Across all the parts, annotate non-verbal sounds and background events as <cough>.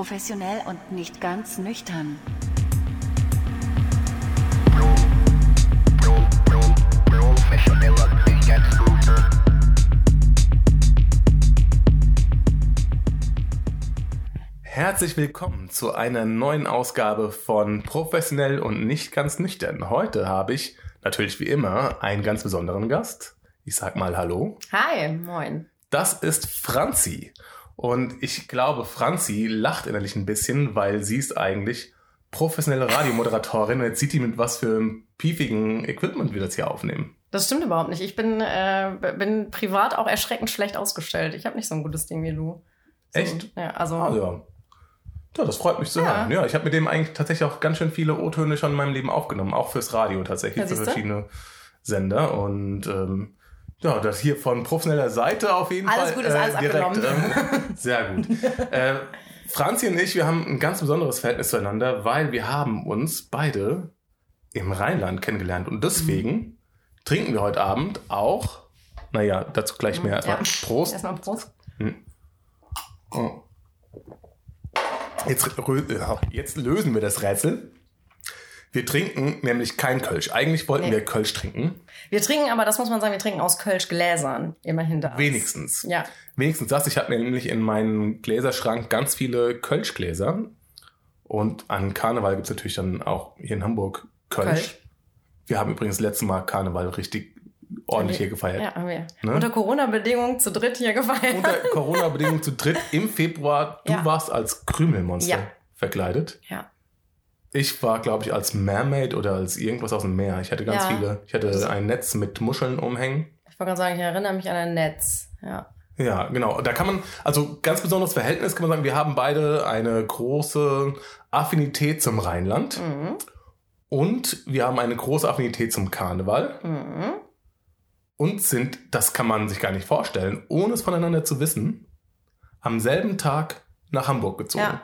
Professionell und nicht ganz nüchtern. Herzlich willkommen zu einer neuen Ausgabe von Professionell und nicht ganz nüchtern. Heute habe ich natürlich wie immer einen ganz besonderen Gast. Ich sag mal Hallo. Hi, moin. Das ist Franzi. Und ich glaube, Franzi lacht innerlich ein bisschen, weil sie ist eigentlich professionelle Radiomoderatorin. Und jetzt sieht die mit was für einem piefigen Equipment wir das hier aufnehmen. Das stimmt überhaupt nicht. Ich bin, äh, bin privat auch erschreckend schlecht ausgestellt. Ich habe nicht so ein gutes Ding wie du. So, Echt? Ja, also. Ah, ja. Ja, das freut mich zu Ja. hören. Ja, ich habe mit dem eigentlich tatsächlich auch ganz schön viele O-Töne schon in meinem Leben aufgenommen, auch fürs Radio tatsächlich, Ja, für verschiedene Sender. Und ähm, ja, das hier von professioneller Seite auf jeden Alles Fall. gut, ist alles abgenommen. ähm, <laughs> sehr gut. <laughs> äh, Franzi und ich, wir haben ein ganz besonderes Verhältnis zueinander, weil wir haben uns beide im Rheinland kennengelernt. Und deswegen trinken wir heute Abend auch, naja, dazu gleich mehr. Ja. Prost. Erstmal Prost. Oh. Jetzt, ja, jetzt lösen wir das Rätsel. Wir trinken nämlich kein Kölsch. Eigentlich wollten Nee. wir Kölsch trinken. Wir trinken, aber das muss man sagen, wir trinken aus Kölsch-Gläsern. Immerhin das. Wenigstens. Ja. Wenigstens das. Ich habe nämlich in meinem Gläserschrank ganz viele Kölschgläser. Und an Karneval gibt's natürlich dann auch hier in Hamburg Kölsch. Kölsch. Wir haben übrigens letztes Mal Karneval richtig ordentlich hier gefeiert. Ja, haben wir. Ne? Unter Corona-Bedingungen zu dritt hier gefeiert. Unter Corona-Bedingungen zu dritt im Februar. Du Ja. warst als Krümelmonster Ja. verkleidet. ja. Ich war, glaube ich, als Mermaid oder als irgendwas aus dem Meer. Ich hatte ganz Ja. viele. Ich hatte ein Netz mit Muscheln umhängen. Ich wollte gerade sagen, ich erinnere mich an ein Netz. Ja. Ja, genau. Da kann man, also ganz besonderes Verhältnis kann man sagen, wir haben beide eine große Affinität zum Rheinland Mhm. und wir haben eine große Affinität zum Karneval Mhm. und sind, das kann man sich gar nicht vorstellen, ohne es voneinander zu wissen, am selben Tag nach Hamburg gezogen. Ja.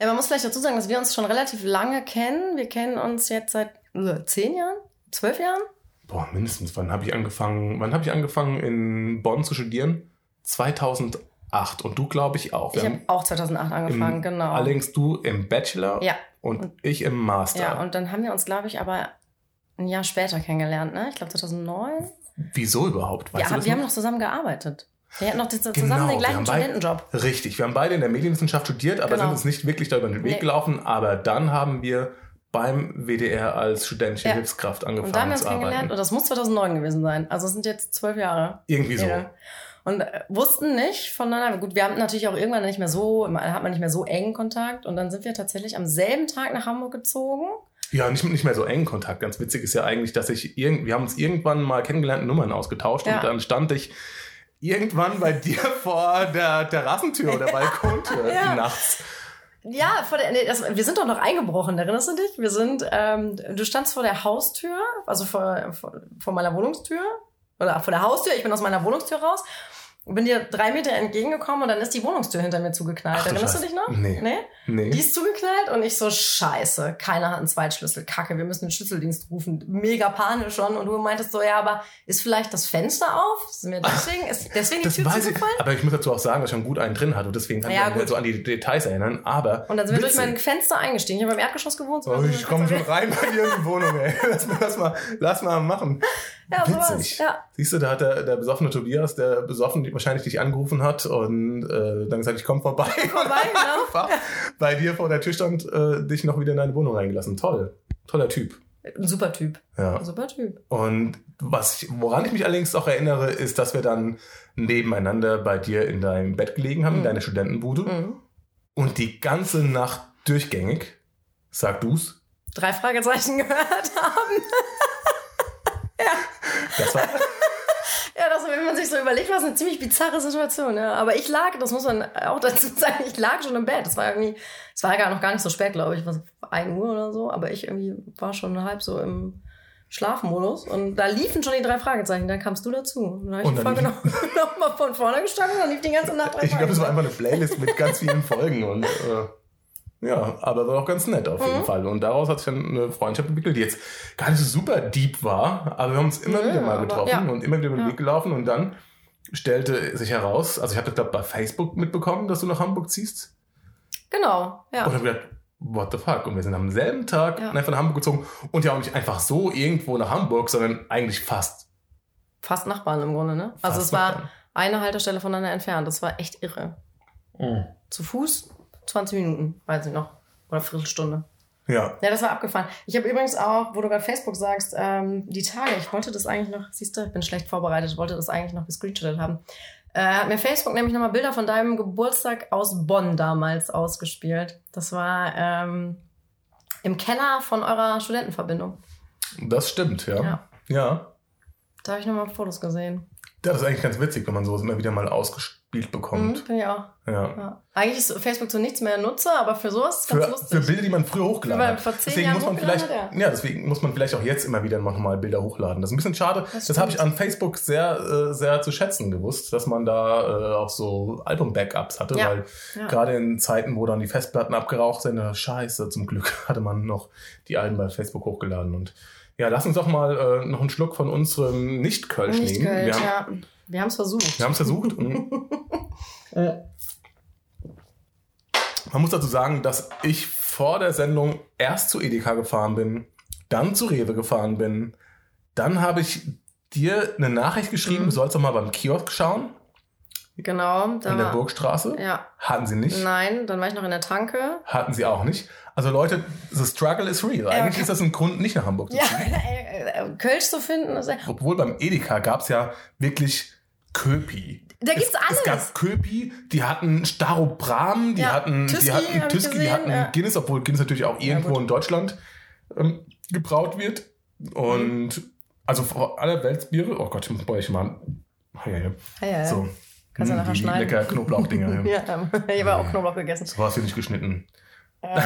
Ja, man muss vielleicht dazu sagen, dass wir uns schon relativ lange kennen. Wir kennen uns jetzt seit äh, zehn Jahren, zwölf Jahren. Boah, mindestens. Wann habe ich angefangen? Wann habe ich angefangen in Bonn zu studieren? 2008 und du glaube ich auch. Wir Ich haben habe auch 2008 angefangen, im, genau. Allerdings du im Bachelor Ja. und, ich im Master. Ja, und dann haben wir uns, glaube ich, aber ein Jahr später kennengelernt, ne? Ich glaube 2009. Wieso überhaupt? Ja, du das wir haben noch? noch zusammen gearbeitet. Wir hatten noch zusammen Genau, den gleichen beide- Studentenjob. Richtig, wir haben beide in der Medienwissenschaft studiert, aber Genau. sind uns nicht wirklich da über den Weg Nee. gelaufen. Aber dann haben wir beim WDR als studentische Ja. Hilfskraft Und da haben angefangen wir uns zu kennengelernt arbeiten. und das muss 2009 gewesen sein. Also es sind jetzt zwölf Jahre. Irgendwie so. Ja. Und äh, wussten nicht voneinander. Gut, wir haben natürlich auch irgendwann nicht mehr so, hat man nicht mehr so engen Kontakt. Und dann sind wir tatsächlich am selben Tag nach Hamburg gezogen. Ja, nicht, nicht mehr so engen Kontakt. Ganz witzig ist ja eigentlich, dass ich irgend, wir haben uns irgendwann mal kennengelernt, Nummern ausgetauscht Ja. und dann stand ich irgendwann bei dir <laughs> vor der Terrassentür oder Balkontür <laughs> Ja. nachts. Ja, vor der, das, wir sind doch noch eingebrochen, erinnerst du dich? Wir sind, ähm, du standst vor der Haustür, also vor, vor, vor meiner Wohnungstür, oder vor der Haustür, ich bin aus meiner Wohnungstür raus, bin dir drei Meter entgegengekommen und dann ist die Wohnungstür hinter mir zugeknallt. Ach du Erinnerst du Scheiße. dich noch? Nee. Nee? Nee. Die ist zugeknallt und ich so, scheiße, keiner hat einen Zweitschlüssel, kacke, wir müssen den Schlüsseldienst rufen. Mega panisch schon. Und du meintest so, ja, aber ist vielleicht das Fenster auf? Ist mir deswegen, ist deswegen die das Tür weiß ich. zugefallen? Aber ich muss dazu auch sagen, dass ich schon gut einen drin hatte. Deswegen kann Ja, ich mich gut. so an die Details erinnern. Aber Und dann sind wir durch mein Fenster eingestiegen. Ich habe im Erdgeschoss gewohnt. so Oh, ich komme schon rein bei dir in die Wohnung, ey. <laughs> Lass mal, lass mal, lass mal machen. Ja, sowas. Witzig. Ja. Siehst du, da hat der, der besoffene Tobias, der besoffen die- wahrscheinlich dich angerufen hat und äh, dann gesagt, ich komme vorbei. Vorbei, <laughs> genau. Einfach bei dir vor der Tür stand, äh, dich noch wieder in deine Wohnung reingelassen. Toll. Toller Typ. Ein super Typ. Ja. Ein super Typ. Und was ich, woran ich mich allerdings auch erinnere, ist, dass wir dann nebeneinander bei dir in deinem Bett gelegen haben, in Mhm. deiner Studentenbude. Mhm. Und die ganze Nacht durchgängig, sag du's, Drei Fragezeichen <laughs> gehört haben. Das war, <laughs> Ja, das, wenn man sich so überlegt, war es eine ziemlich bizarre Situation. Ja. Aber ich lag, das muss man auch dazu <laughs> sagen, ich lag schon im Bett. Es war irgendwie, es war gar noch gar nicht so spät, glaube ich, was 1 Uhr oder so. Aber ich irgendwie war schon halb so im Schlafmodus und da liefen schon die drei Fragezeichen. Dann kamst du dazu. Und dann habe ich die Folge noch, <laughs> noch mal von vorne gestanden und dann lief die ganze Nacht drei Ich glaube, es war einfach eine Playlist mit ganz vielen Folgen und äh, ja, aber war auch ganz nett auf jeden Mhm. Fall. Und daraus hat sich dann eine Freundschaft entwickelt, die jetzt gar nicht so super deep war, aber wir haben uns immer Ja, wieder mal aber- getroffen ja. und immer wieder über den Ja. Weg gelaufen und dann stellte sich heraus, also ich habe das glaube bei Facebook mitbekommen, dass du nach Hamburg ziehst. Genau, ja. Und dann gedacht, what the fuck? Und wir sind am selben Tag Ja. einfach nach Hamburg gezogen und ja auch nicht einfach so irgendwo nach Hamburg, sondern eigentlich fast. Fast Nachbarn im Grunde, ne? Also fast es war Nachbarn. eine Haltestelle voneinander entfernt. Das war echt irre. Zu Fuß 20 Minuten, weiß ich noch. Oder Viertelstunde. Ja. Ja, das war abgefahren. Ich habe übrigens auch, wo du gerade Facebook sagst, ähm, die Tage, ich wollte das eigentlich noch, siehst du, ich bin schlecht vorbereitet, wollte das eigentlich noch gescreenshottet haben. Äh, hat mir Facebook nämlich nochmal Bilder von deinem Geburtstag aus Bonn damals ausgespielt. Das war ähm, im Keller von eurer Studentenverbindung. Das stimmt, ja. Ja. Ja. Da habe ich nochmal Fotos gesehen. Das ist eigentlich ganz witzig, wenn man sowas immer wieder mal ausgespielt Mhm, bekommt. Ich auch. Ja. Ja. Eigentlich ist Facebook so nichts mehr nutze, aber für sowas ist es Für, ganz lustig. für Bilder, die man früher hochgeladen man hat. vor zehn deswegen Jahren muss man vielleicht, hat, ja. deswegen muss man vielleicht auch jetzt immer wieder noch mal Bilder hochladen. Das ist ein bisschen schade. Das, Das habe ich an Facebook sehr, äh, sehr zu schätzen gewusst, dass man da äh, auch so Album-Backups hatte, Ja. weil Ja. gerade in Zeiten, wo dann die Festplatten abgeraucht sind, äh, scheiße, zum Glück <laughs> hatte man noch die Alben bei Facebook hochgeladen. Und ja, lass uns doch mal äh, noch einen Schluck von unserem Nicht-Kölsch Nicht nehmen. Kölsch, wir haben ja. Wir haben es versucht. wir haben es versucht. <laughs> Mhm. Man muss dazu sagen, dass ich vor der Sendung erst zu Edeka gefahren bin, dann zu Rewe gefahren bin. Dann habe ich dir eine Nachricht geschrieben, Mhm. du sollst doch mal beim Kiosk schauen, Genau. An der war- Burgstraße. Ja. Hatten sie nicht. Nein, dann war ich noch in der Tanke. Hatten sie auch nicht. Also Leute, the struggle is real. Eigentlich okay. ist das ein Grund, nicht nach Hamburg zu Ja, ziehen. <laughs> äh, äh, Kölsch zu finden. Ist, Obwohl beim Edeka gab es ja wirklich Köpi. da gibt's es, alles. Es gab Köpi, die hatten Starobram, die Ja, hatten, Tüski die hatten Tüski, die gesehen, hatten ja. Guinness, obwohl Guinness natürlich auch irgendwo gut. in Deutschland ähm, gebraut wird. Und Mhm. also vor aller Weltsbiere, oh Gott, ich muss mal. Ja, ja. Ah, ja, ja. So. Kannst du Hm, nachher die schneiden. lecker Knoblauchdinger. ja. <laughs> Ja, ähm, <laughs> ich habe auch Knoblauch gegessen. So hast du nicht geschnitten. Äh, <laughs>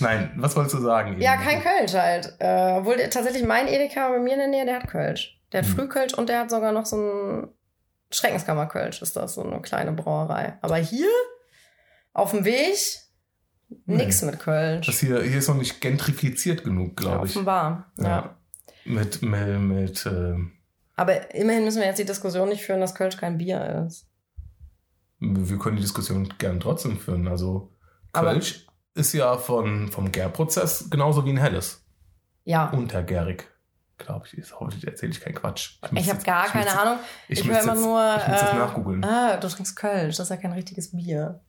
Nein, was wolltest du sagen? ja, eben? kein Kölsch halt. Äh, obwohl tatsächlich mein Edeka bei mir in der Nähe, der hat Kölsch. Der hat Hm. Frühkölsch und der hat sogar noch so ein Schreckenskammer-Kölsch, ist das, so eine kleine Brauerei. Aber hier, auf dem Weg, nix mit Kölsch. Das hier, hier ist noch nicht gentrifiziert genug, ja, glaube ich. offenbar. Ja. Ja. Mit, mit, mit äh, Aber immerhin müssen wir jetzt die Diskussion nicht führen, dass Kölsch kein Bier ist. wir können die Diskussion gern trotzdem führen. Also Aber- Kölsch ist ja von, vom Gärprozess genauso wie ein helles. Ja. Untergärig, glaube ich. Ist, hoffentlich erzähle ich keinen Quatsch. Ich müsste habe jetzt- gar ich keine Ahnung. Ich, Ich, höre immer jetzt, nur. Ich muss jetzt äh, nachgoogeln. Ah, du trinkst Kölsch. Das ist ja kein richtiges Bier.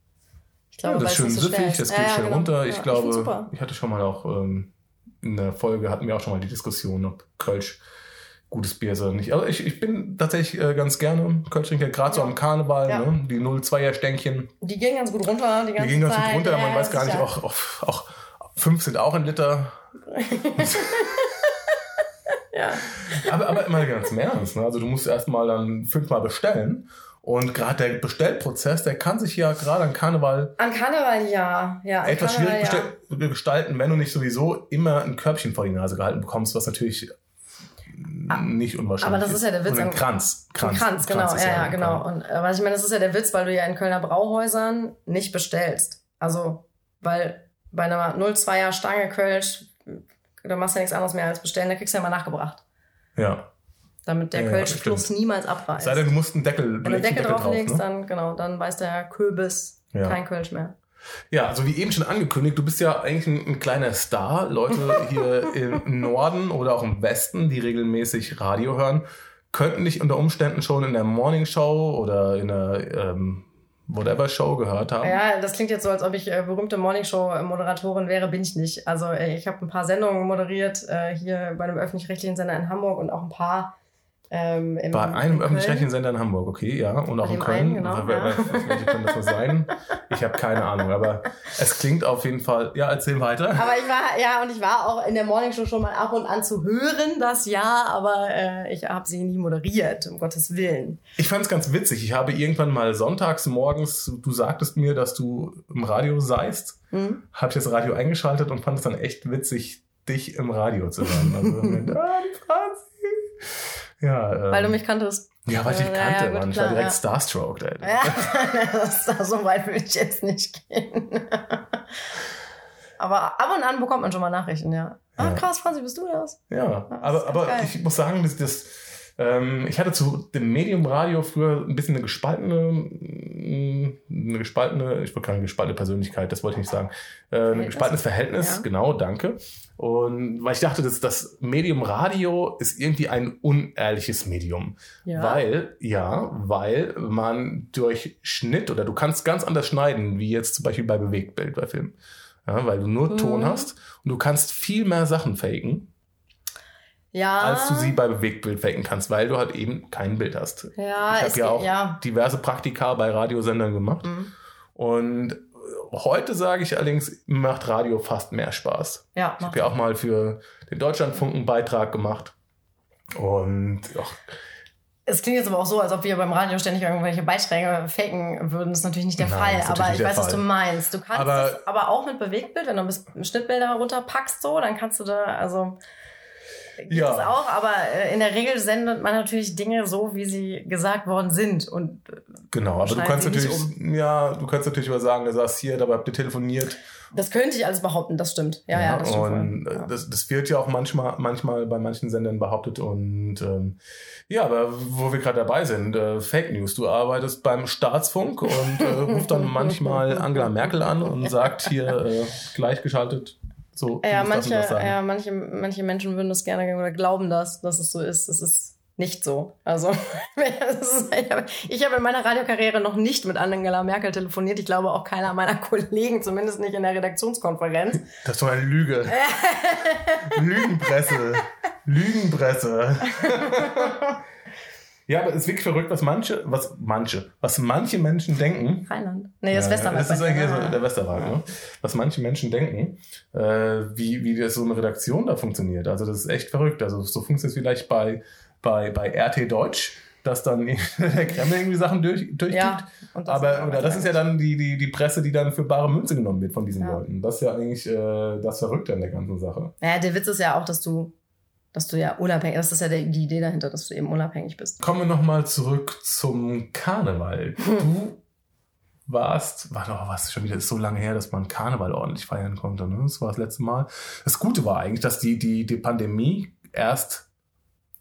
Ich glaube, ja, das ist schön so süffig, das geht Ja, ja, schnell genau. runter. Ich glaube, ich hatte schon mal auch ähm, in der Folge hatten wir auch schon mal die Diskussion, ob Kölsch gutes Bier ist oder nicht. Also ich, ich bin tatsächlich äh, ganz gerne Kölsch-Trinker, gerade so Ja. am Karneval, Ja. ne? die 02er Stänkchen. Die gehen ganz gut runter. Die, Die gehen ganz Zeit. gut runter, man Ja, weiß gar nicht, auch, auch, auch fünf sind auch ein Liter. <laughs> Ja. Aber, aber immer ganz im Ernst. Ne? Also du musst erstmal dann fünfmal bestellen. Und gerade der Bestellprozess, der kann sich ja gerade an Karneval An Karneval ja. ja etwas Karneval, schwierig bestell- gestalten, wenn du nicht sowieso immer ein Körbchen vor die Nase gehalten bekommst, was natürlich nicht unwahrscheinlich aber das ist ja der Witz Und ein an- Kranz. Kranz, Kranz genau, ist ja, ja, genau. Kranz. Und äh, ich meine, das ist ja der Witz, weil du ja in Kölner Brauhäusern nicht bestellst. Also, weil bei einer 02er Stange Kölsch, da machst du ja nichts anderes mehr als bestellen, da kriegst du ja immer nachgebracht. Ja. Damit der Ja, Kölschfluss niemals abreißt. sei denn, du musst einen Deckel, Wenn du einen Deckel drauflegst, ne? dann, genau, dann weiß der Köbis Ja. kein Kölsch mehr. Ja, also wie eben schon angekündigt, du bist ja eigentlich ein, ein kleiner Star. Leute <laughs> hier im Norden oder auch im Westen, die regelmäßig Radio hören, könnten dich unter Umständen schon in der Morning Show oder in der ähm, Whatever Show gehört haben. Ja, das klingt jetzt so, als ob ich äh, berühmte Morningshow-Moderatorin wäre, bin ich nicht. Also äh, ich habe ein paar Sendungen moderiert äh, hier bei einem öffentlich-rechtlichen Sender in Hamburg und auch ein paar ähm, im, Bei einem in öffentlich-rechtlichen. Sender in Hamburg, okay, ja. Und auch in Köln. einen, genau, Wel- ja. wel- Welche können das sein? Ich habe keine Ahnung, aber es klingt auf jeden Fall. Ja, erzähl weiter. Aber ich war, ja, und ich war auch in der Morningshow schon mal ab und an zu hören, das ja, aber äh, ich habe sie nie moderiert, um Gottes Willen. Ich fand es ganz witzig. Ich habe irgendwann mal sonntags morgens, du sagtest mir, dass du im Radio seist, Hm? habe ich das Radio eingeschaltet und fand es dann echt witzig, dich im Radio zu hören. Also, <laughs> ah, Ja, ähm, Weil du mich kanntest. Ja, weil ich dich Ja, ja, kannte, gut, Mann. Ich war direkt ja. starstruck. Ey. Ja, <laughs> das, so weit will ich jetzt nicht gehen. <laughs> Aber ab und an bekommt man schon mal Nachrichten, ja. Ah, krass, Franzi, bist du das? Ja, Das aber, aber geil. ich muss sagen, das, Ähm, ich hatte zu dem Medium Radio früher ein bisschen eine gespaltene, eine gespaltene, ich wollte keine gespaltene Persönlichkeit, das wollte ich nicht sagen, äh, ein gespaltenes Verhältnis, Ja. genau, danke. Und weil ich dachte, dass das Medium Radio ist irgendwie ein unehrliches Medium. Ja. Weil, ja, weil man durch Schnitt oder du kannst ganz anders schneiden, wie jetzt zum Beispiel bei Bewegtbild bei Filmen. Ja, weil du nur Ton Mhm. hast und du kannst viel mehr Sachen faken, Ja. als du sie bei Bewegtbild faken kannst, weil du halt eben kein Bild hast. Ja, ich habe ja auch ja. diverse Praktika bei Radiosendern gemacht. Mhm. Und heute sage ich allerdings, macht Radio fast mehr Spaß. Ja, Ich habe ja auch mal für den Deutschlandfunk einen Beitrag gemacht. Und ach, Es klingt jetzt aber auch so, als ob wir beim Radio ständig irgendwelche Beiträge faken würden. Das ist natürlich nicht der Nein, Fall. Aber ich weiß, was Fall. du meinst. Du kannst Aber- es aber auch mit Bewegtbild, wenn du bis- Schnittbilder runterpackst, so, dann kannst du da, also geht Ja. das auch, aber äh, in der Regel sendet man natürlich Dinge so, wie sie gesagt worden sind. Und äh, genau, aber du kannst natürlich, ja, du kannst natürlich über sagen, du saß hier, dabei habt ihr telefoniert. das könnte ich alles behaupten, das stimmt. Ja, ja, das stimmt. und äh, Ja. das, das wird ja auch manchmal, manchmal bei manchen Sendern behauptet. Und ähm, ja, aber wo wir gerade dabei sind, äh, Fake News. Du arbeitest beim Staatsfunk und äh, rufst dann manchmal Angela Merkel an und sagt hier äh, gleichgeschaltet. So, Ja, manche, ja manche, manche Menschen würden das gerne oder glauben das, dass es so ist. Es ist nicht so. Also, <laughs> ich habe in meiner Radiokarriere noch nicht mit Angela Merkel telefoniert. Ich glaube auch keiner meiner <laughs> Kollegen, zumindest nicht in der Redaktionskonferenz. Das ist doch eine Lüge. <laughs> Lügenpresse. Lügenpresse. Ja, aber es ist wirklich verrückt, was manche, was manche, was manche Menschen denken. Rheinland. Nee, das Ja, Westerwald. Das ist eigentlich Ja. so der Westerwald, ne? Was manche Menschen denken, äh, wie, wie das so eine Redaktion da funktioniert. Also das ist echt verrückt. Also so funktioniert es vielleicht bei, bei, bei RT Deutsch, dass dann <laughs> der Kreml irgendwie Sachen durch, durchgibt. Ja, und das aber ist oder das ist ja dann die, die, die Presse, die dann für bare Münze genommen wird von diesen Ja. Leuten. Das ist ja eigentlich äh, das Verrückte an der ganzen Sache. Naja, der Witz ist ja auch, dass du, dass du ja unabhängig, das ist ja die Idee dahinter, dass du eben unabhängig bist. Kommen wir nochmal zurück zum Karneval. <laughs> Du warst, war doch was schon wieder ist so lange her, dass man Karneval ordentlich feiern konnte. Ne? Das war das letzte Mal. Das Gute war eigentlich, dass die, die, die Pandemie erst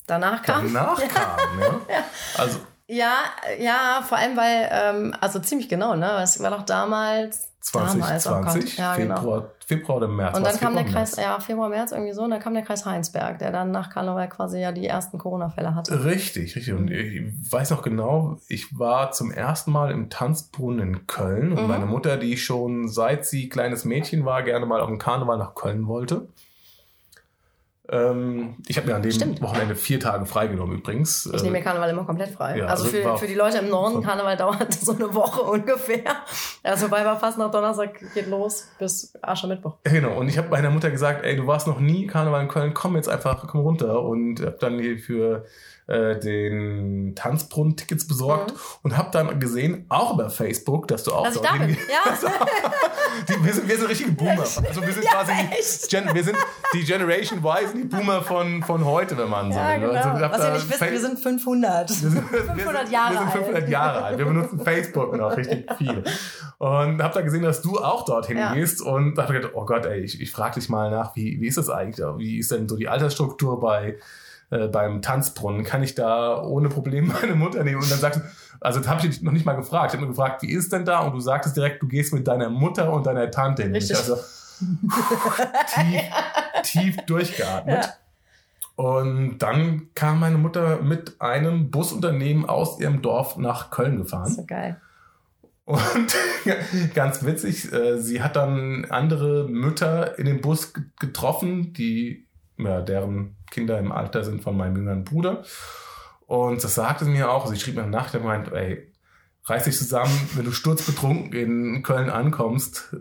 Danach kam. danach <laughs> kam. Ne? Ja. Also Ja, ja, vor allem, weil, ähm, also ziemlich genau, ne? Es war doch damals. damals, oh. 2020, Ja, genau. Februar, Februar oder März. Und dann kam der Februar, Kreis, März? ja, Februar, März irgendwie so, und dann kam der Kreis Heinsberg, der dann nach Karneval quasi ja die ersten Corona-Fälle hatte. Richtig, richtig. Und ich weiß noch genau, ich war zum ersten Mal im Tanzbrunnen in Köln und Mhm. meine Mutter, die schon seit sie kleines Mädchen war, gerne mal auf den Karneval nach Köln wollte. Ähm, ich habe mir an dem Stimmt. Wochenende vier Tage freigenommen übrigens. Ich nehme mir Äh, Karneval immer komplett frei. ja, also also für, für die Leute im Norden, Karneval dauert <laughs> so eine Woche ungefähr. Also bei fast nach Donnerstag geht los bis Aschermittwoch. Genau, und ich habe meiner Mutter gesagt, ey, du warst noch nie Karneval in Köln, komm jetzt einfach, komm runter. Und habe dann hier für äh, den Tanzbrunnen Tickets besorgt Mhm. und habe dann gesehen, auch über Facebook, dass du auch Dass ich dort da bin. hinge- Ja. <laughs> Die, wir, sind, wir sind richtige Boomer. Also wir sind Ja, quasi echt. Gen, wir sind die Generation Y, sind die Boomer von, von heute, wenn man so Ja, will. genau. Also, ich hab Was da ihr nicht wisst, wir sind 500. wir sind, 500 Jahre wir sind 500 alt. Jahre alt. Wir benutzen Facebook noch richtig <laughs> viel. Und habe da gesehen, dass du auch dorthin Ja. gehst und dachte, gedacht, oh Gott, ey, ich, ich frage dich mal nach, wie, wie ist das eigentlich? Wie ist denn so die Altersstruktur bei äh, beim Tanzbrunnen? Kann ich da ohne Probleme <laughs> meine Mutter nehmen? Und dann sagst du, also habe ich dich noch nicht mal gefragt. Ich habe nur gefragt, wie ist denn da? Und du sagtest direkt, du gehst mit deiner Mutter und deiner Tante hin. Richtig. Also <laughs> tief, tief durchgeatmet. Ja. Und dann kam meine Mutter mit einem Busunternehmen aus ihrem Dorf nach Köln gefahren. So geil. Und <laughs> ganz witzig, äh, sie hat dann andere Mütter in dem Bus getroffen, die, ja, deren Kinder im Alter sind von meinem jüngeren Bruder. Und das sagte sie mir auch, sie schrieb mir eine Nacht, er meint, ey, reiß dich zusammen, wenn du sturzbetrunken in Köln ankommst,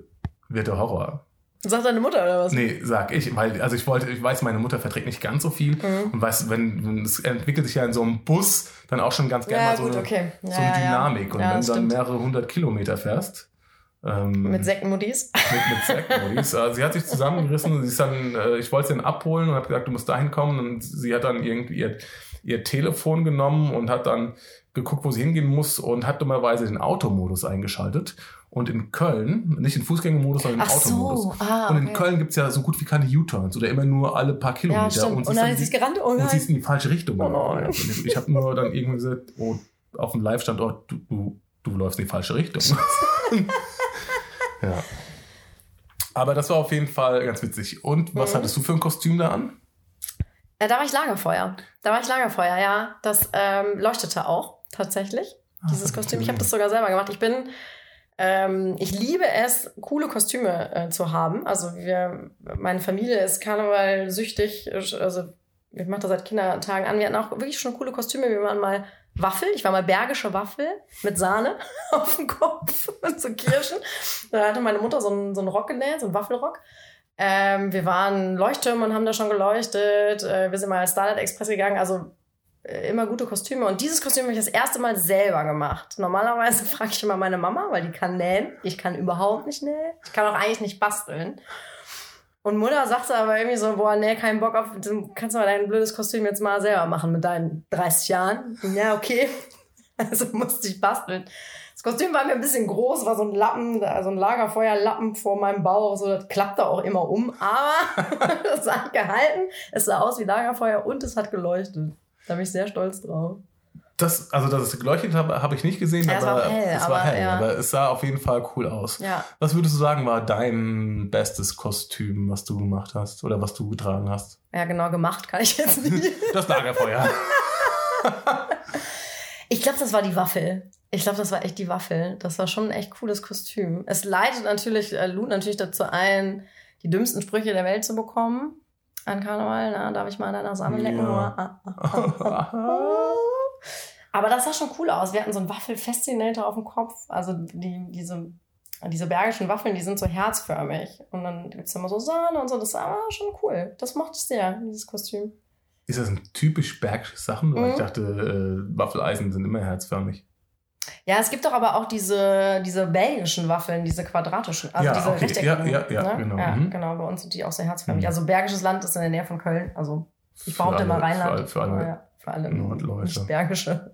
wird der Horror. Sagt deine Mutter oder was? Nee, sag ich, weil, also ich wollte, ich weiß, meine Mutter verträgt nicht ganz so viel. Mhm. Und weiß, wenn, es entwickelt sich ja in so einem Bus dann auch schon ganz gerne Ja, mal so gut, eine, okay. Ja, so eine ja, ja. Dynamik. Und wenn du dann mehrere hundert Kilometer fährst, ähm, Mit Sektenmodis? mit, mit Sackmodis. äh, <laughs> sie hat sich zusammengerissen, sie ist dann, äh, ich wollte sie dann abholen und habe gesagt, du musst dahin kommen. Und sie hat dann irgendwie ihr, ihr Telefon genommen und hat dann geguckt, wo sie hingehen muss und hat dummerweise den Automodus eingeschaltet. Und in Köln, nicht in Fußgängermodus, sondern in Ach so, Automodus. ah, Und in okay. Köln gibt's ja so gut wie keine U-Turns oder immer nur alle paar Kilometer. Ja. Und siehst dann ist es die- gerannt. Oh und nein. siehst in die falsche Richtung. Oh nein. Und ich habe nur dann irgendwann gesagt, oh, auf dem Live-Standort, du, du, du läufst in die falsche Richtung. <laughs> <laughs> ja. Aber das war auf jeden Fall ganz witzig. Und was Mhm. hattest du für ein Kostüm da an? Ja, da war ich Lagerfeuer. Da war ich Lagerfeuer, ja. Das ähm, leuchtete auch tatsächlich. Dieses Ah, Kostüm. Ich habe das sogar selber gemacht. Ich bin, ähm, ich liebe es, coole Kostüme äh, zu haben. Also wir, meine Familie ist Karneval süchtig. Also ich mache das seit Kindertagen an. Wir hatten auch wirklich schon coole Kostüme. Wir waren mal Waffel. Ich war mal bergische Waffel mit Sahne <laughs> auf dem Kopf <laughs> und so Kirschen. Da hatte meine Mutter so einen, so einen Rock genäht, so einen Waffelrock. Ähm, wir waren Leuchttürme und haben da schon geleuchtet. Äh, wir sind mal Starlight Express gegangen. Also äh, immer gute Kostüme. Und dieses Kostüm habe ich das erste Mal selber gemacht. Normalerweise <laughs> frage ich immer meine Mama, weil die kann nähen. Ich kann überhaupt nicht nähen. Ich kann auch eigentlich nicht basteln. Und Mutter sagte aber irgendwie so, boah, nee, keinen Bock auf, du kannst mal dein blödes Kostüm jetzt mal selber machen mit deinen 30 Jahren. Ja, okay. <laughs> Also musste ich basteln. Das Kostüm war mir ein bisschen groß, war so ein Lappen, also ein Lagerfeuerlappen vor meinem Bauch, so das klappte auch immer um, aber <laughs> das hat gehalten. Es sah aus wie Lagerfeuer und es hat geleuchtet. Da bin ich sehr stolz drauf. Das, also, dass es geleuchtet habe, habe ich nicht gesehen, Ja, es aber war hell, es war aber, hell. ja. Aber es sah auf jeden Fall cool aus. Ja. Was würdest du sagen, war dein bestes Kostüm, was du gemacht hast oder was du getragen hast? Ja, genau gemacht kann ich jetzt nicht. <laughs> Das Lagerfeuer. <laughs> Ich glaube, das war die Waffel. Ich glaube, das war echt die Waffel. Das war schon ein echt cooles Kostüm. Es leitet natürlich, äh, lud natürlich dazu ein, die dümmsten Sprüche der Welt zu bekommen. An Karneval, na, darf ich mal an deiner Sahne lecken? Ja. <laughs> Aber das sah schon cool aus. Wir hatten so einen Waffelfascinator auf dem Kopf. Also die, diese, diese bergischen Waffeln, die sind so herzförmig. Und dann gibt's immer so Sahne und so. Das war schon cool. Das mochte ich sehr, dieses Kostüm. Ist das ein typisch bergisches Sachen? Weil Mhm. ich dachte, äh, Waffeleisen sind immer herzförmig. Ja, es gibt doch aber auch diese, diese belgischen Waffeln, diese quadratischen, also Ja, diese okay. rechteckigen. Ja, ja, ja, ne? genau. Ja, Mhm. genau, bei uns sind die auch sehr herzförmig. Mhm. Also Bergisches Land ist in der Nähe von Köln. Also ich behaupte mal Rheinland. für alle- für alle ja, für alle Nordleute. nicht Bergische.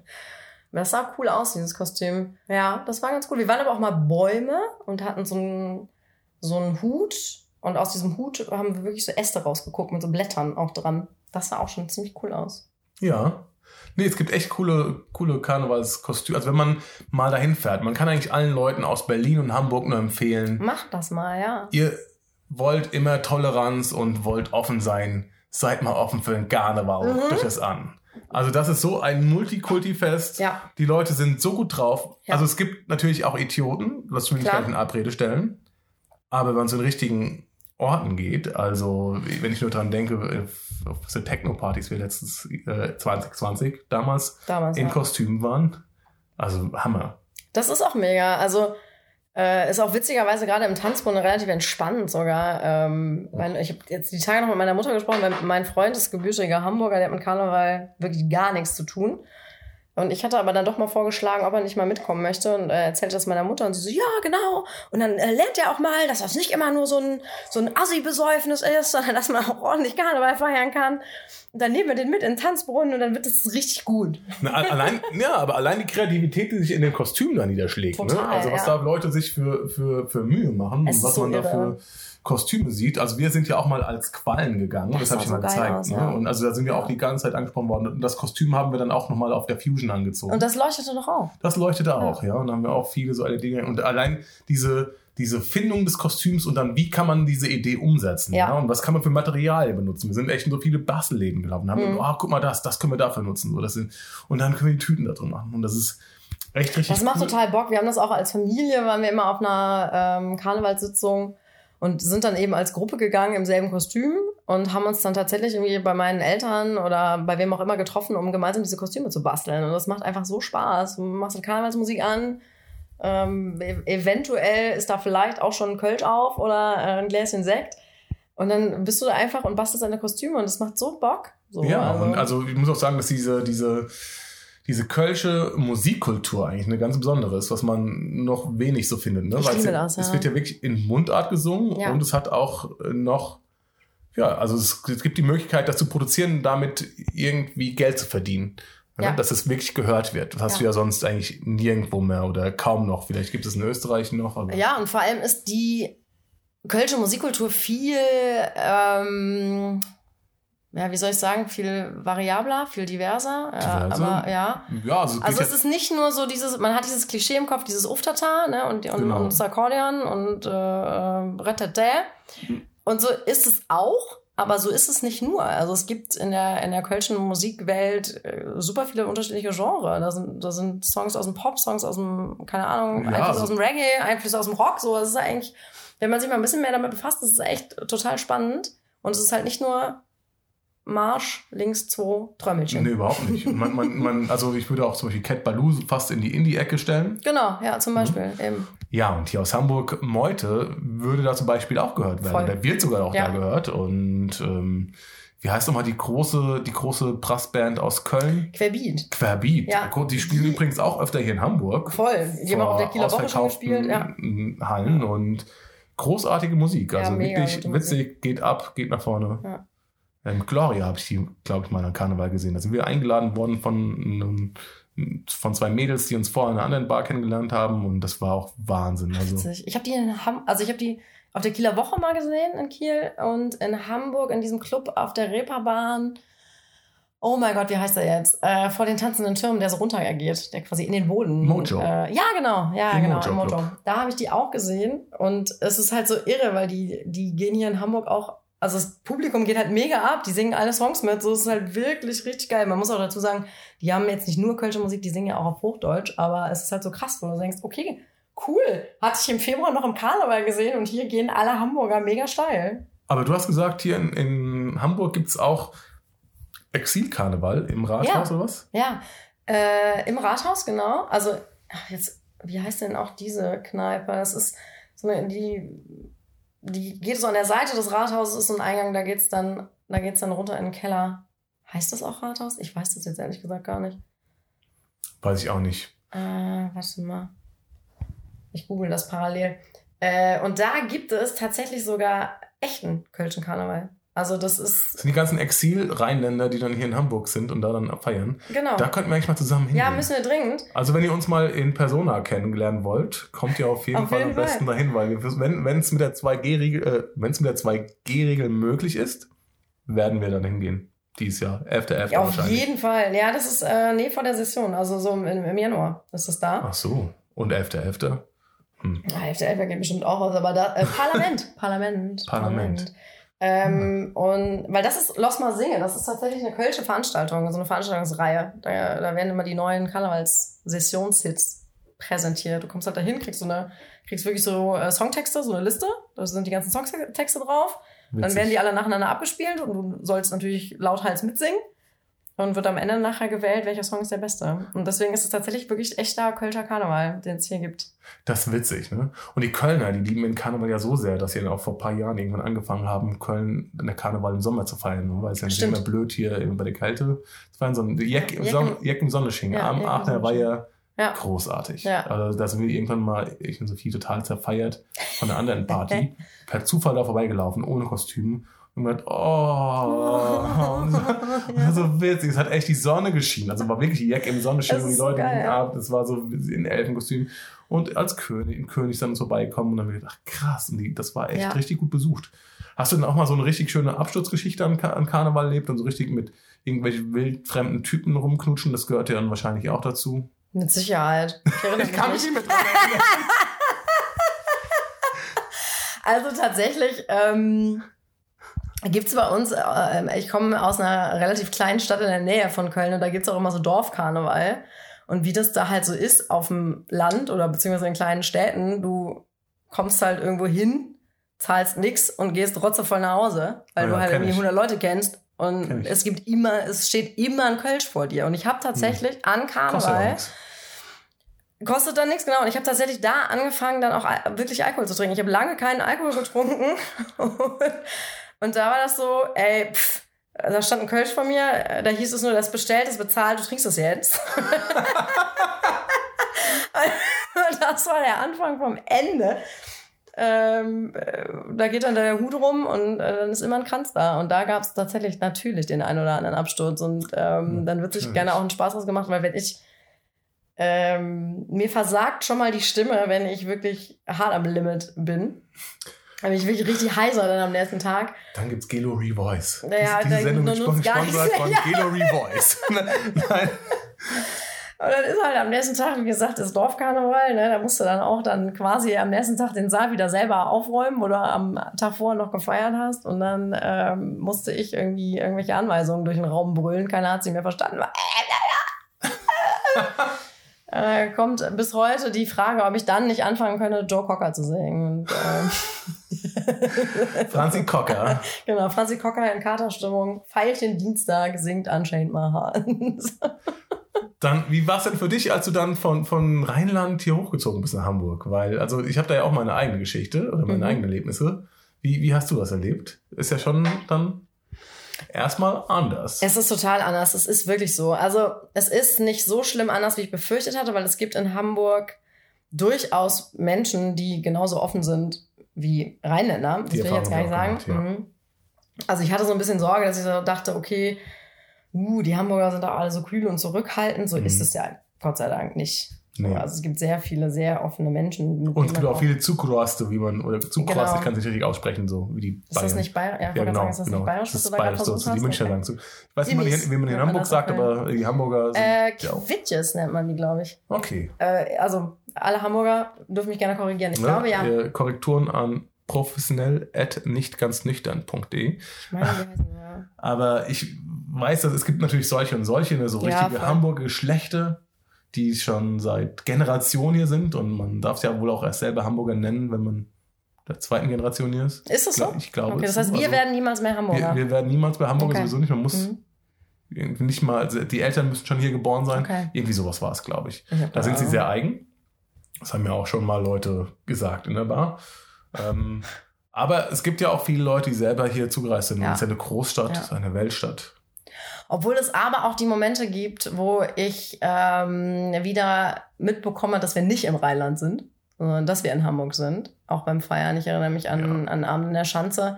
Das sah cool aus, dieses Kostüm. Ja, das war ganz cool. Wir waren aber auch mal Bäume und hatten so einen, so einen Hut. Und aus diesem Hut haben wir wirklich so Äste rausgeguckt mit so Blättern auch dran. Das sah auch schon ziemlich cool aus. Ja. Nee, es gibt echt coole, coole Karnevalskostüme. Also wenn man mal dahin fährt, man kann eigentlich allen Leuten aus Berlin und Hamburg nur empfehlen, Mach das mal, ja. ihr wollt immer Toleranz und wollt offen sein, seid mal offen für den Karneval. Mhm. Durch das an. Also das ist so ein Multikulti-Fest. Ja. Die Leute sind so gut drauf. Ja. Also es gibt natürlich auch Idioten, was will ich Klar. nicht in Abrede stellen. Aber wenn man zu den richtigen Orten geht, also wenn ich nur dran denke, äh, auf diese Techno-Partys wir letztens äh, 2020 damals Damals. in ja. Kostümen waren, also Hammer. Das ist auch mega. Also äh, ist auch witzigerweise gerade im Tanzbund relativ entspannt sogar. Ähm, mein, ich habe jetzt die Tage noch mit meiner Mutter gesprochen, weil mein Freund ist gebürtiger Hamburger, der hat mit Karneval wirklich gar nichts zu tun. Und ich hatte aber dann doch mal vorgeschlagen, ob er nicht mal mitkommen möchte und äh, erzählte das meiner Mutter und sie so, ja, genau. Und dann äh, lernt er auch mal, dass das nicht immer nur so ein, so ein Assi-Besäufnis ist, sondern dass man auch ordentlich Karneval feiern kann. Und dann nehmen wir den mit in den Tanzbrunnen und dann wird es richtig gut. Na, allein, <laughs> ja, aber allein die Kreativität, die sich in den Kostümen da niederschlägt. ne? Total, Also was ja. da Leute sich für, für, für Mühe machen Es und was so man da irre. für Kostüme sieht. Also wir sind ja auch mal als Quallen gegangen. Das Das, habe ich so mal gezeigt. aus, ne? ja. Und also da sind wir auch die ganze Zeit angesprochen worden. Und das Kostüm haben wir dann auch nochmal auf der Fusion angezogen. Und das leuchtete doch auch. Das leuchtete auch, ja. Und da haben wir auch viele so eine Dinge. Und allein diese, diese Findung des Kostüms und dann, wie kann man diese Idee umsetzen? Ja. Ja. Und was kann man für Materialien benutzen? Wir sind echt in so viele Bastelläden gelaufen. Haben Mhm. mhm. oh, guck mal das, das können wir dafür nutzen. So, das sind, und dann können wir die Tüten da drin machen. Und das ist echt richtig Das macht cool. total Bock. Wir haben das auch als Familie, waren wir immer auf einer ähm, Karnevalssitzung und sind dann eben als Gruppe gegangen im selben Kostüm und haben uns dann tatsächlich irgendwie bei meinen Eltern oder bei wem auch immer getroffen, um gemeinsam diese Kostüme zu basteln. Und das macht einfach so Spaß. Du machst Karnevalsmusik an. Ähm, e- eventuell ist da vielleicht auch schon ein Kölsch auf oder äh, ein Gläschen Sekt. Und dann bist du da einfach und bastelst deine Kostüme und es macht so Bock. So, Ja, und also ich muss auch sagen, dass diese, diese, diese kölsche Musikkultur eigentlich eine ganz besondere ist, was man noch wenig so findet. Ne? Weil es, liebe ja, das, es wird ja wirklich in Mundart gesungen Ja. und es hat auch äh, noch, ja, also es, es gibt die Möglichkeit, das zu produzieren, damit irgendwie Geld zu verdienen. Ja. Ja. Dass es wirklich gehört wird. Das hast Ja. du ja sonst eigentlich nirgendwo mehr oder kaum noch. Vielleicht gibt es in Österreich noch, Ja, und vor allem ist die kölsche Musikkultur viel, ähm, ja, wie soll ich sagen, viel variabler, viel diverser. Ja, Diverser? aber ja. ja also, es Also es ist nicht nur so dieses, man hat dieses Klischee im Kopf, dieses Uftata, ne, und, und, Genau. und das Akkordeon und äh, äh, Rettete. Und so ist es auch, aber so ist es nicht nur. Also es gibt in der, in der kölschen Musikwelt äh, super viele unterschiedliche Genres. Da sind, da sind Songs aus dem Pop, Songs aus dem, keine Ahnung, Ja, Einflüsse also- aus dem Reggae, Einflüsse aus dem Rock. So, es ist eigentlich, wenn man sich mal ein bisschen mehr damit befasst, ist es echt total spannend. Und es ist halt nicht nur Marsch, links zwei Trömmelchen. Nee, überhaupt nicht. Man, man, man, also ich würde auch zum Beispiel Cat Baloo fast in die Indie-Ecke stellen. Genau, ja, zum Beispiel. Mhm. Eben. Ja, und hier aus Hamburg, Meute, würde da zum Beispiel auch gehört werden. Voll. Der wird sogar auch Ja. da gehört. Und ähm, wie heißt nochmal die große, die große Brassband aus Köln? Querbeat. Querbeat. Ja. Die spielen übrigens auch öfter hier in Hamburg. Voll. Die haben auch auf der Kieler Woche schon gespielt. Ja. Hallen und großartige Musik. Ja, Also mega wirklich gute Musik. witzig, geht ab, geht nach vorne. Ja. Ähm, Gloria habe ich die, glaube ich, mal an Karneval gesehen. Da sind wir eingeladen worden von, von zwei Mädels, die uns vorher in einer anderen Bar kennengelernt haben. Und das war auch Wahnsinn. Also, Witzig. Ich habe die in Ham also ich habe die auf der Kieler Woche mal gesehen in Kiel und in Hamburg in diesem Club auf der Reeperbahn. Oh mein Gott, wie heißt er jetzt? Äh, vor den tanzenden Türmen, der so runtergeht, der quasi in den Boden. Mojo. Äh, ja, genau, ja, Im genau, Mojo Mojo. Da habe ich die auch gesehen und es ist halt so irre, weil die, die gehen hier in Hamburg auch, also das Publikum geht halt mega ab, die singen alle Songs mit, so es ist halt wirklich richtig geil. Man muss auch dazu sagen, die haben jetzt nicht nur kölsche Musik, die singen ja auch auf Hochdeutsch, aber es ist halt so krass, wo du denkst, okay, cool, hatte ich im Februar noch im Karneval gesehen und hier gehen alle Hamburger mega steil. aber du hast gesagt, hier in, in Hamburg gibt es auch Exilkarneval im Rathaus Ja. oder was? Ja, äh, im Rathaus, genau. Also, jetzt, wie heißt denn auch diese Kneipe? Das ist so eine, die, die geht so an der Seite des Rathauses, ist so ein Eingang, da geht's dann, da geht's dann runter in den Keller. Heißt das auch Rathaus? Ich weiß das jetzt ehrlich gesagt gar nicht. Weiß ich auch nicht. Äh, warte mal. Ich google das parallel. Äh, und da gibt es tatsächlich sogar echten Kölschen Karneval. Also das ist, Das sind die ganzen Exil-Rheinländer, die dann hier in Hamburg sind und da dann feiern. genau. Da könnten wir eigentlich mal zusammen hingehen. Ja, müssen wir dringend. Also wenn ihr uns mal in Persona kennenlernen wollt, kommt ihr auf jeden Auf Fall jeden am besten dahin, weil wir, wenn wenn es mit der 2G-Regel äh, wenn es mit der 2G-Regel möglich ist, werden wir dann hingehen. Dieses Jahr, 11.11. Ja, auf wahrscheinlich. jeden Fall. Ja, das ist äh, nee, vor der Session, also so im, im Januar ist das da. Ach so. Und 11.11. Hm. Ja, Hälfte Elfer geht bestimmt auch aus, aber da, äh, Parlament. <laughs> Parlament. Parlament. Ähm, Und weil das ist Los Mal Singe, das ist tatsächlich eine kölsche Veranstaltung, so eine Veranstaltungsreihe. Da, da werden immer die neuen Karnevals-Sessionshits präsentiert. Du kommst halt dahin, kriegst so eine, kriegst wirklich so äh, Songtexte, so eine Liste, da sind die ganzen Songtexte drauf. Dann Witzig. werden die alle nacheinander abgespielt und du sollst natürlich lauthals mitsingen. Und wird am Ende nachher gewählt, welcher Song ist der beste. Und deswegen ist es tatsächlich wirklich echter Kölscher Karneval, den es hier gibt. Das ist witzig, ne? Und die Kölner, die lieben den Karneval ja so sehr, dass sie dann auch vor ein paar Jahren irgendwann angefangen haben, Köln in der Karneval im Sommer zu feiern. ne? Weil es ja nicht immer blöd hier bei der Kälte. Es war so ein Jeck im, Jeck Sonne, im- Sonnenschein. Ja, Am Aachener war ja Ja. großartig. Ja. Also da sind wir irgendwann mal, ich und Sophie, total zerfeiert von einer anderen Party. <laughs> per Zufall da vorbeigelaufen, ohne Kostüm. Und gesagt, oh, und so, war so witzig. Es hat echt die Sonne geschienen. Also war wirklich Jack im Das und die Leute geil, gingen ja. ab. Das war so in Elfenkostüm. Und als König, ein König dann so vorbeigekommen und dann haben wir gedacht, ach, krass. Und die, das war echt Ja. richtig gut besucht. Hast du denn auch mal so eine richtig schöne Absturzgeschichte an, Ka- an Karneval erlebt und so richtig mit irgendwelchen wildfremden Typen rumknutschen? Das gehört ja dann wahrscheinlich auch dazu. Mit Sicherheit. Ich erinnere mich nicht. nicht mehr dran erinnern. <laughs> Also tatsächlich ähm, gibt es bei uns, äh, ich komme aus einer relativ kleinen Stadt in der Nähe von Köln und da gibt es auch immer so Dorfkarneval. Und wie das da halt so ist auf dem Land oder beziehungsweise in kleinen Städten, du kommst halt irgendwo hin, zahlst nix und gehst trotzdem nach Hause, weil Ja, du halt kenn irgendwie ich. 100 Leute kennst. Kenn Und ich. es gibt immer, es steht immer ein Kölsch vor dir. Und ich habe tatsächlich an ja auch Karneval. Kostet dann nichts, genau. Und ich habe tatsächlich da angefangen, dann auch wirklich Alkohol zu trinken. Ich habe lange keinen Alkohol getrunken. <laughs> Und, da war das so, ey, pff, da stand ein Kölsch vor mir, da hieß es nur, das bestellt, das bezahlt, du trinkst das jetzt. <laughs> Das war der Anfang vom Ende. ähm, äh, da geht dann der Hut rum und äh, dann ist immer ein Kranz da. Und da gab es tatsächlich natürlich den einen oder anderen Absturz. Und ähm, dann wird sich Natürlich. gerne auch einen Spaß draus gemacht, weil wenn ich ähm, mir versagt schon mal die Stimme, wenn ich wirklich hart am Limit bin. Wenn ich wirklich richtig heiser dann am nächsten Tag. Dann gibt's Gelo Revoice. Naja, diese, diese da Sendung gar gesponsert von Ja. Gelo <laughs> Revoice. <laughs> Nein. Und dann ist halt am nächsten Tag, wie gesagt, das Dorfkarneval. Ne? Da musst du dann auch dann quasi am nächsten Tag den Saal wieder selber aufräumen oder am Tag vorher noch gefeiert hast. Und dann ähm, musste ich irgendwie irgendwelche Anweisungen durch den Raum brüllen. Keiner hat sie mehr verstanden. <laughs> äh, kommt bis heute die Frage, ob ich dann nicht anfangen könnte, Joe Cocker zu singen. Und, ähm, <laughs> <laughs> Franzi Cocker. genau, Franzi Cocker in Katerstimmung. Pfeilchen Dienstag singt Unchained My Heart. <laughs> Dann, wie war es denn für dich, als du dann von, von Rheinland hier hochgezogen bist nach Hamburg? Weil, also ich habe da ja auch meine eigene Geschichte oder meine Mhm. eigenen Erlebnisse. Wie, wie hast du das erlebt? Ist ja schon dann erstmal anders. Es ist total anders. Es ist wirklich so. Also, es ist nicht so schlimm anders, wie ich befürchtet hatte, weil es gibt in Hamburg durchaus Menschen, die genauso offen sind wie Rheinländer. Das Die will ich jetzt gar nicht sagen. ich auch Mhm. Also, ich hatte so ein bisschen Sorge, dass ich so dachte, okay, uh, die Hamburger sind da alle so kühl und zurückhaltend. So Mhm. ist es ja Gott sei Dank nicht. Nee. Also, es gibt sehr viele sehr offene Menschen. Und es gibt auch viele Zukroaste, wie man, oder Zukroaste, Genau. ich kann es nicht richtig aussprechen, so wie die Ist das nicht Bayern? Ja, Ja, genau, sagen, ist das genau. nicht bayerisch, das ist bayerisch, so, so die? Münchner Okay. sagen. So. Ich weiß nicht, wie man, in Hamburg sagt, aber die Hamburger sind Äh, ja. Quitches nennt man die, glaube ich. Okay. Äh, also, alle Hamburger dürfen mich gerne korrigieren. Ich Ne? glaube, ja. Äh, Korrekturen an professionell at nicht ganz nüchtern.de. Ich meine, die heißen, ja. Aber ich weiß, dass es gibt natürlich solche und solche, ne, so Ja, richtige voll. Hamburger Geschlechter, die schon seit Generationen hier sind. Und man darf es ja wohl auch erst selber Hamburger nennen, wenn man der zweiten Generation hier ist. Ist das so? Ich glaube. Okay, das heißt, wir so. werden niemals mehr Hamburger. wir, wir werden niemals bei Hamburger Okay. sowieso nicht. Man muss Mhm. irgendwie nicht mal, also die Eltern müssen schon hier geboren sein. Okay. Irgendwie sowas war es, glaube ich. Hab Da sind sie sehr eigen. Das haben ja auch schon mal Leute gesagt in der Bar. Ähm, <laughs> aber es gibt ja auch viele Leute, die selber hier zugereist sind. Ja. Es ist ja eine Großstadt, Ja. es ist eine Weltstadt. Obwohl es aber auch die Momente gibt, wo ich ähm, wieder mitbekomme, dass wir nicht im Rheinland sind, sondern dass wir in Hamburg sind. Auch beim Feiern. Ich erinnere mich an, an Abend in der Schanze.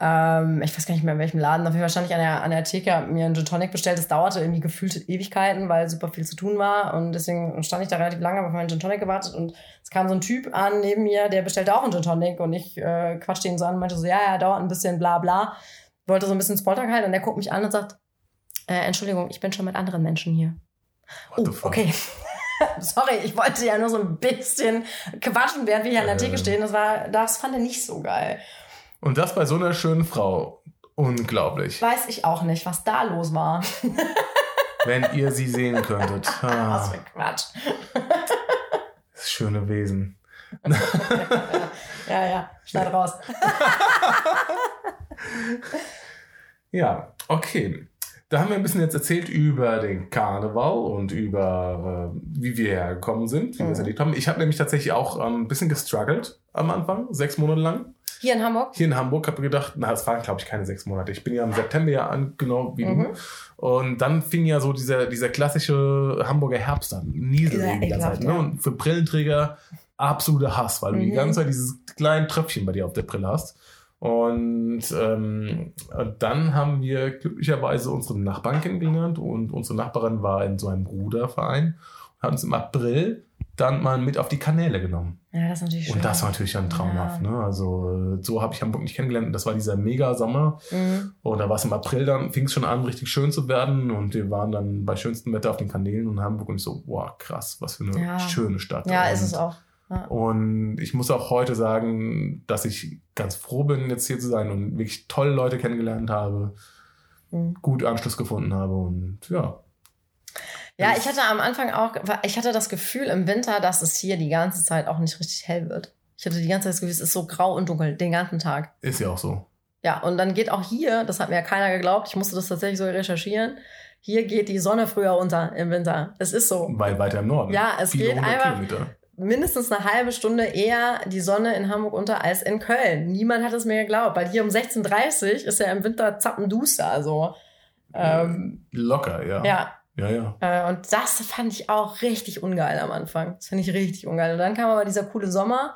Ähm, ich weiß gar nicht mehr in welchem Laden. Auf jeden Fall stand ich an der, an der Theke, hab mir einen Gin Tonic bestellt. Das dauerte irgendwie gefühlte Ewigkeiten, weil super viel zu tun war. Und deswegen stand ich da relativ lange, habe auf meinen Gin Tonic gewartet. Und es kam so ein Typ an neben mir, der bestellte auch einen Gin Tonic. Und ich äh, quatschte ihn so an und meinte so, ja, ja, dauert ein bisschen, bla bla. Wollte so ein bisschen Smalltalk halten. Und der guckt mich an und sagt, äh, Entschuldigung, ich bin schon mit anderen Menschen hier. What Oh, okay. <laughs> Sorry, ich wollte ja nur so ein bisschen quatschen, während wir hier an der Theke Ähm. stehen. Das war, das fand er nicht so geil. Und das bei so einer schönen Frau. Unglaublich. Weiß ich auch nicht, was da los war. <laughs> Wenn ihr sie sehen könntet. Was Ah, für Quatsch. das schöne Wesen. <laughs> Ja, ja, schneid raus. <laughs> Ja, okay. Da haben wir ein bisschen jetzt erzählt über den Karneval und über äh, wie wir hergekommen sind, wie wir es Mhm. erlebt haben. Ich habe nämlich tatsächlich auch ähm, ein bisschen gestruggelt am Anfang, sechs Monate lang. Hier in Hamburg? Hier in Hamburg habe ich gedacht, na, es waren glaube ich keine sechs Monate. Ich bin ja im September ja an, genau wie Mhm. du. Und dann fing ja so dieser, dieser klassische Hamburger Herbst an. Nieselregen die ganze Zeit. Ne? ja. Und für Brillenträger absoluter Hass, weil du die Mhm. ganze Zeit dieses kleine Tröpfchen bei dir auf der Brille hast. Und, ähm, und dann haben wir glücklicherweise unsere Nachbarn kennengelernt und unsere Nachbarin war in so einem Ruderverein und hat uns im April dann mal mit auf die Kanäle genommen. Ja, das ist natürlich schön. Und das war natürlich dann traumhaft. Ja. Ne? Also so habe ich Hamburg nicht kennengelernt. Das war dieser Mega-Sommer. Mhm. Und da war es im April dann, fing es schon an, richtig schön zu werden. Und wir waren dann bei schönstem Wetter auf den Kanälen in Hamburg und ich so, boah, krass, was für eine Ja. schöne Stadt. Ja, und, ist es auch. Ja. Und ich muss auch heute sagen, dass ich ganz froh bin, jetzt hier zu sein und wirklich tolle Leute kennengelernt habe, Mhm. gut Anschluss gefunden habe und ja. Ja, ich hatte am Anfang auch, ich hatte das Gefühl im Winter, dass es hier die ganze Zeit auch nicht richtig hell wird. Ich hatte die ganze Zeit das Gefühl, es ist so grau und dunkel, den ganzen Tag. Ist ja auch so. Ja, und dann geht auch hier, das hat mir ja keiner geglaubt, ich musste das tatsächlich so recherchieren, hier geht die Sonne früher unter im Winter. Es ist so. Weil weiter im Norden. Ja, es geht einfach- Kilometer. Mindestens eine halbe Stunde eher die Sonne in Hamburg unter als in Köln. Niemand hat es mir geglaubt, weil hier um 16.30 Uhr ist ja im Winter zappenduster. Also, ähm, Locker, ja. ja, Ja, ja. Äh, und das fand ich auch richtig ungeil am Anfang. Das fand ich richtig ungeil. Und dann kam aber dieser coole Sommer,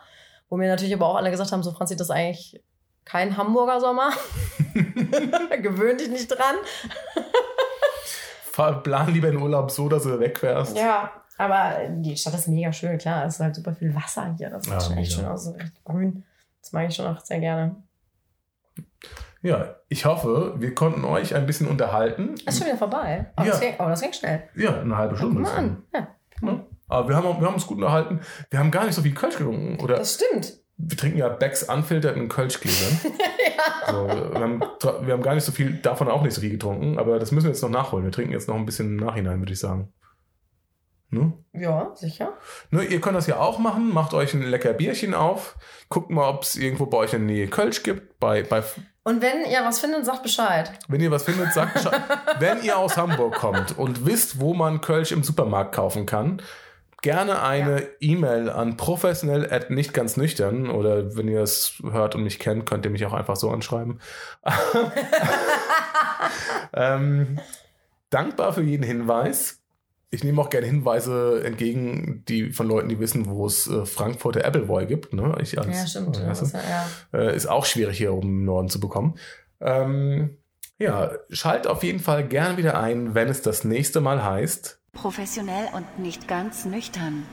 Wo mir natürlich aber auch alle gesagt haben, so Franzi, das ist eigentlich kein Hamburger Sommer. <laughs> Gewöhn dich nicht dran. Plan lieber den Urlaub so, dass du wegfährst. Ja, aber die Stadt ist mega schön, klar. Es ist halt super viel Wasser hier. Das sieht Ja, schon echt mega. schön aus, so richtig grün. Das mag ich schon auch sehr gerne. Ja, ich hoffe, wir konnten euch ein bisschen unterhalten. Ist schon wieder vorbei. Oh, Ja. das, ging, oh das ging schnell. Ja, eine halbe Stunde. mal ist an. Ja, Ja. Aber wir haben, auch- wir haben uns gut unterhalten. Wir haben gar nicht so viel Kölsch getrunken. Oder das stimmt. wir trinken ja Becks unfilterten Kölschgläsern. <laughs> so, wir, haben, wir haben gar nicht so viel, davon auch nicht so viel getrunken. Aber das müssen wir jetzt noch nachholen. Wir trinken jetzt noch ein bisschen im Nachhinein, würde ich sagen. Ne? Ja, sicher. Ne, ihr könnt das ja auch machen. Macht euch ein lecker Bierchen auf. Guckt mal, ob es irgendwo bei euch in der Nähe Kölsch gibt. Bei, bei, Und wenn ihr was findet, sagt Bescheid. wenn ihr was findet, sagt Bescheid. <laughs> wenn ihr aus Hamburg kommt und wisst, wo man Kölsch im Supermarkt kaufen kann, gerne eine E-Mail an professionell at nicht ganz nüchtern oder wenn ihr es hört und mich kennt, könnt ihr mich auch einfach so anschreiben. <laughs> <laughs> ähm, dankbar für jeden Hinweis. Ich nehme auch gerne Hinweise entgegen, die von Leuten, die wissen, wo es äh, Frankfurter Appleboy gibt. Ne? Ich als, Ja, stimmt. Du? ist ja, ja. äh, ist auch schwierig hier oben im Norden zu bekommen. Ähm, ja, schalt auf jeden Fall gern wieder ein, wenn es das nächste Mal heißt. Professionell und nicht ganz nüchtern.